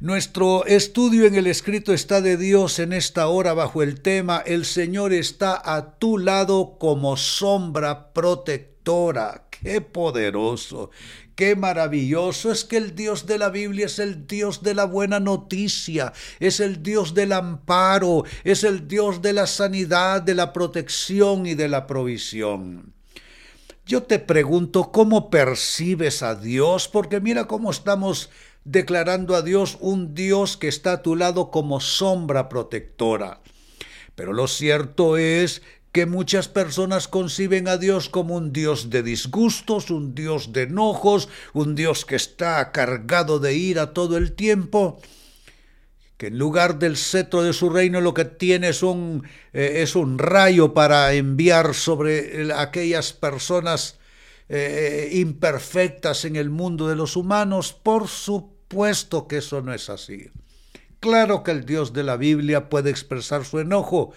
Nuestro estudio en el escrito está de Dios en esta hora bajo el tema El Señor está a tu lado como sombra protectora. Qué poderoso, qué maravilloso es que el Dios de la Biblia es el Dios de la buena noticia, es el Dios del amparo, es el Dios de la sanidad, de la protección y de la provisión. Yo te pregunto, ¿cómo percibes a Dios? Porque mira cómo estamos declarando a Dios un Dios que está a tu lado como sombra protectora. Pero lo cierto es que muchas personas conciben a Dios como un Dios de disgustos, un Dios de enojos, un Dios que está cargado de ira todo el tiempo, que en lugar del cetro de su reino lo que tiene es un, eh, es un rayo para enviar sobre aquellas personas eh, imperfectas en el mundo de los humanos, por su puesto que eso no es así. Claro que el Dios de la Biblia puede expresar su enojo,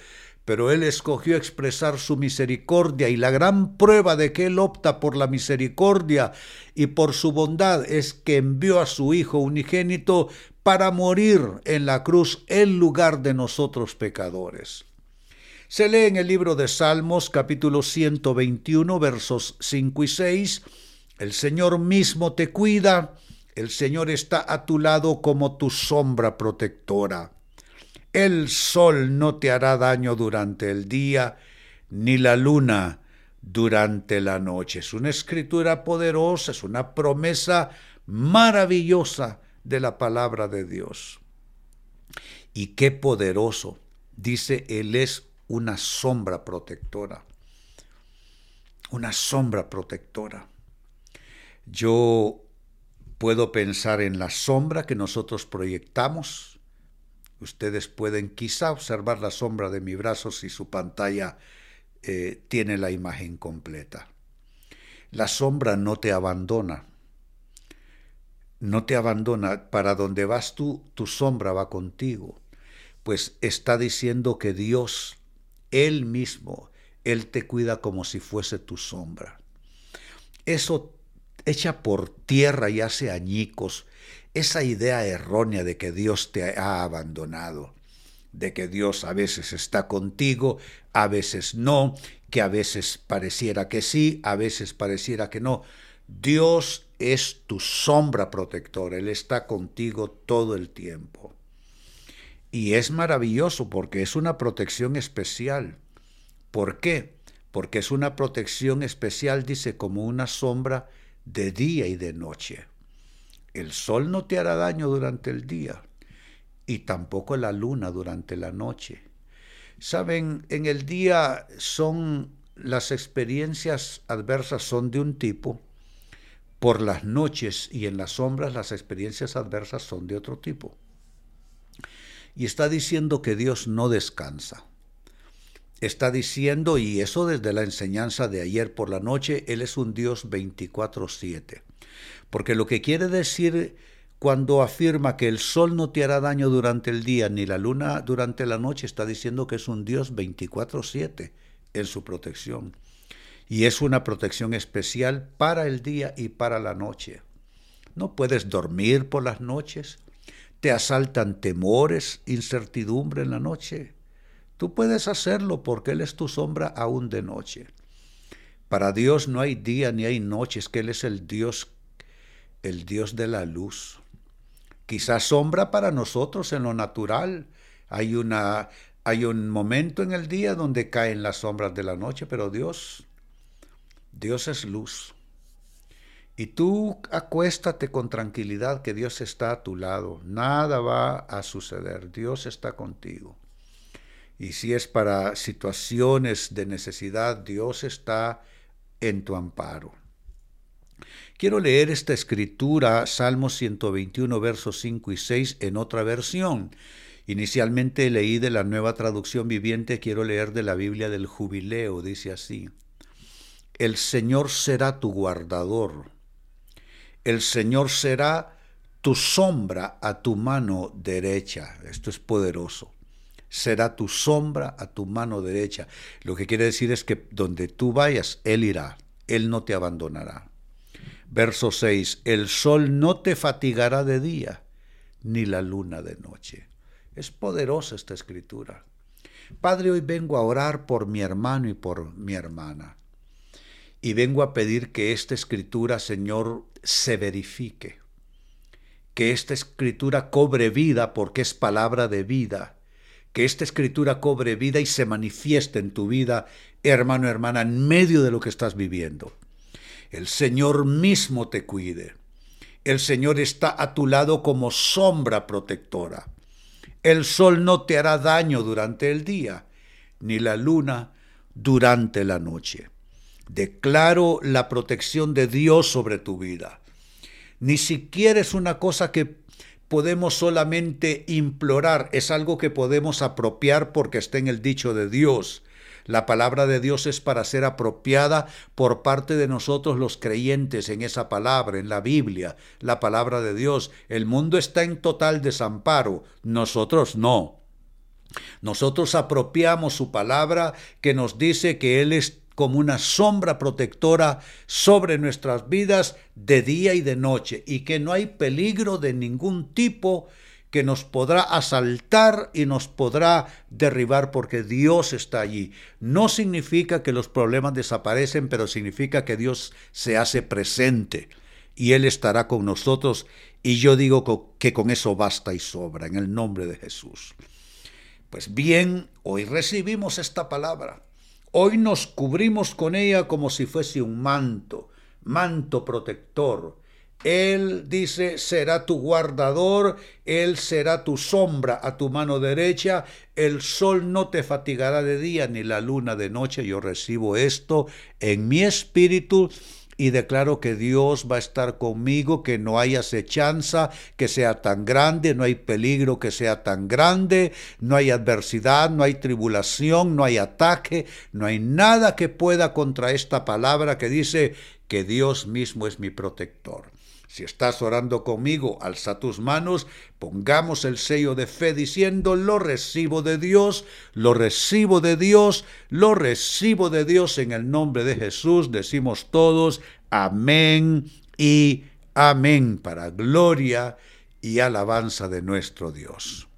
pero Él escogió expresar su misericordia y la gran prueba de que Él opta por la misericordia y por su bondad es que envió a su Hijo unigénito para morir en la cruz en lugar de nosotros pecadores. Se lee en el libro de Salmos capítulo 121 versos 5 y 6, El Señor mismo te cuida, el Señor está a tu lado como tu sombra protectora. El sol no te hará daño durante el día, ni la luna durante la noche. Es una escritura poderosa, es una promesa maravillosa de la palabra de Dios. Y qué poderoso, dice, Él es una sombra protectora. Una sombra protectora. Yo Puedo pensar en la sombra que nosotros proyectamos. Ustedes pueden quizá observar la sombra de mi brazo si su pantalla eh, tiene la imagen completa. La sombra no te abandona. No te abandona. Para donde vas tú, tu sombra va contigo. Pues está diciendo que Dios, Él mismo, Él te cuida como si fuese tu sombra. Eso echa por tierra y hace añicos esa idea errónea de que Dios te ha abandonado, de que Dios a veces está contigo, a veces no, que a veces pareciera que sí, a veces pareciera que no. Dios es tu sombra protectora, Él está contigo todo el tiempo. Y es maravilloso porque es una protección especial. ¿Por qué? Porque es una protección especial, dice, como una sombra de día y de noche. El sol no te hará daño durante el día y tampoco la luna durante la noche. Saben, en el día son las experiencias adversas son de un tipo, por las noches y en las sombras las experiencias adversas son de otro tipo. Y está diciendo que Dios no descansa está diciendo, y eso desde la enseñanza de ayer por la noche, Él es un Dios 24/7. Porque lo que quiere decir cuando afirma que el sol no te hará daño durante el día ni la luna durante la noche, está diciendo que es un Dios 24/7 en su protección. Y es una protección especial para el día y para la noche. No puedes dormir por las noches, te asaltan temores, incertidumbre en la noche. Tú puedes hacerlo porque Él es tu sombra aún de noche. Para Dios no hay día ni hay noches, que Él es el Dios, el Dios de la luz. Quizás sombra para nosotros en lo natural. Hay, una, hay un momento en el día donde caen las sombras de la noche, pero Dios, Dios es luz. Y tú acuéstate con tranquilidad que Dios está a tu lado. Nada va a suceder. Dios está contigo. Y si es para situaciones de necesidad, Dios está en tu amparo. Quiero leer esta escritura, Salmo 121, versos 5 y 6, en otra versión. Inicialmente leí de la nueva traducción viviente, quiero leer de la Biblia del Jubileo, dice así. El Señor será tu guardador. El Señor será tu sombra a tu mano derecha. Esto es poderoso será tu sombra a tu mano derecha. Lo que quiere decir es que donde tú vayas, Él irá, Él no te abandonará. Verso 6, el sol no te fatigará de día, ni la luna de noche. Es poderosa esta escritura. Padre, hoy vengo a orar por mi hermano y por mi hermana. Y vengo a pedir que esta escritura, Señor, se verifique. Que esta escritura cobre vida porque es palabra de vida. Que esta escritura cobre vida y se manifieste en tu vida, hermano, hermana, en medio de lo que estás viviendo. El Señor mismo te cuide. El Señor está a tu lado como sombra protectora. El sol no te hará daño durante el día, ni la luna durante la noche. Declaro la protección de Dios sobre tu vida. Ni siquiera es una cosa que podemos solamente implorar, es algo que podemos apropiar porque está en el dicho de Dios. La palabra de Dios es para ser apropiada por parte de nosotros los creyentes en esa palabra, en la Biblia, la palabra de Dios. El mundo está en total desamparo, nosotros no. Nosotros apropiamos su palabra que nos dice que Él es como una sombra protectora sobre nuestras vidas de día y de noche y que no hay peligro de ningún tipo que nos podrá asaltar y nos podrá derribar porque Dios está allí. No significa que los problemas desaparecen, pero significa que Dios se hace presente y Él estará con nosotros y yo digo que con eso basta y sobra en el nombre de Jesús. Pues bien, hoy recibimos esta palabra. Hoy nos cubrimos con ella como si fuese un manto, manto protector, él dice, será tu guardador, Él será tu sombra a tu mano derecha, el sol no te fatigará de día ni la luna de noche. Yo recibo esto en mi espíritu y declaro que Dios va a estar conmigo, que no hay acechanza que sea tan grande, no hay peligro que sea tan grande, no hay adversidad, no hay tribulación, no hay ataque, no hay nada que pueda contra esta palabra que dice que Dios mismo es mi protector. Si estás orando conmigo, alza tus manos, pongamos el sello de fe diciendo, lo recibo de Dios, lo recibo de Dios, lo recibo de Dios en el nombre de Jesús. Decimos todos, amén y amén para gloria y alabanza de nuestro Dios.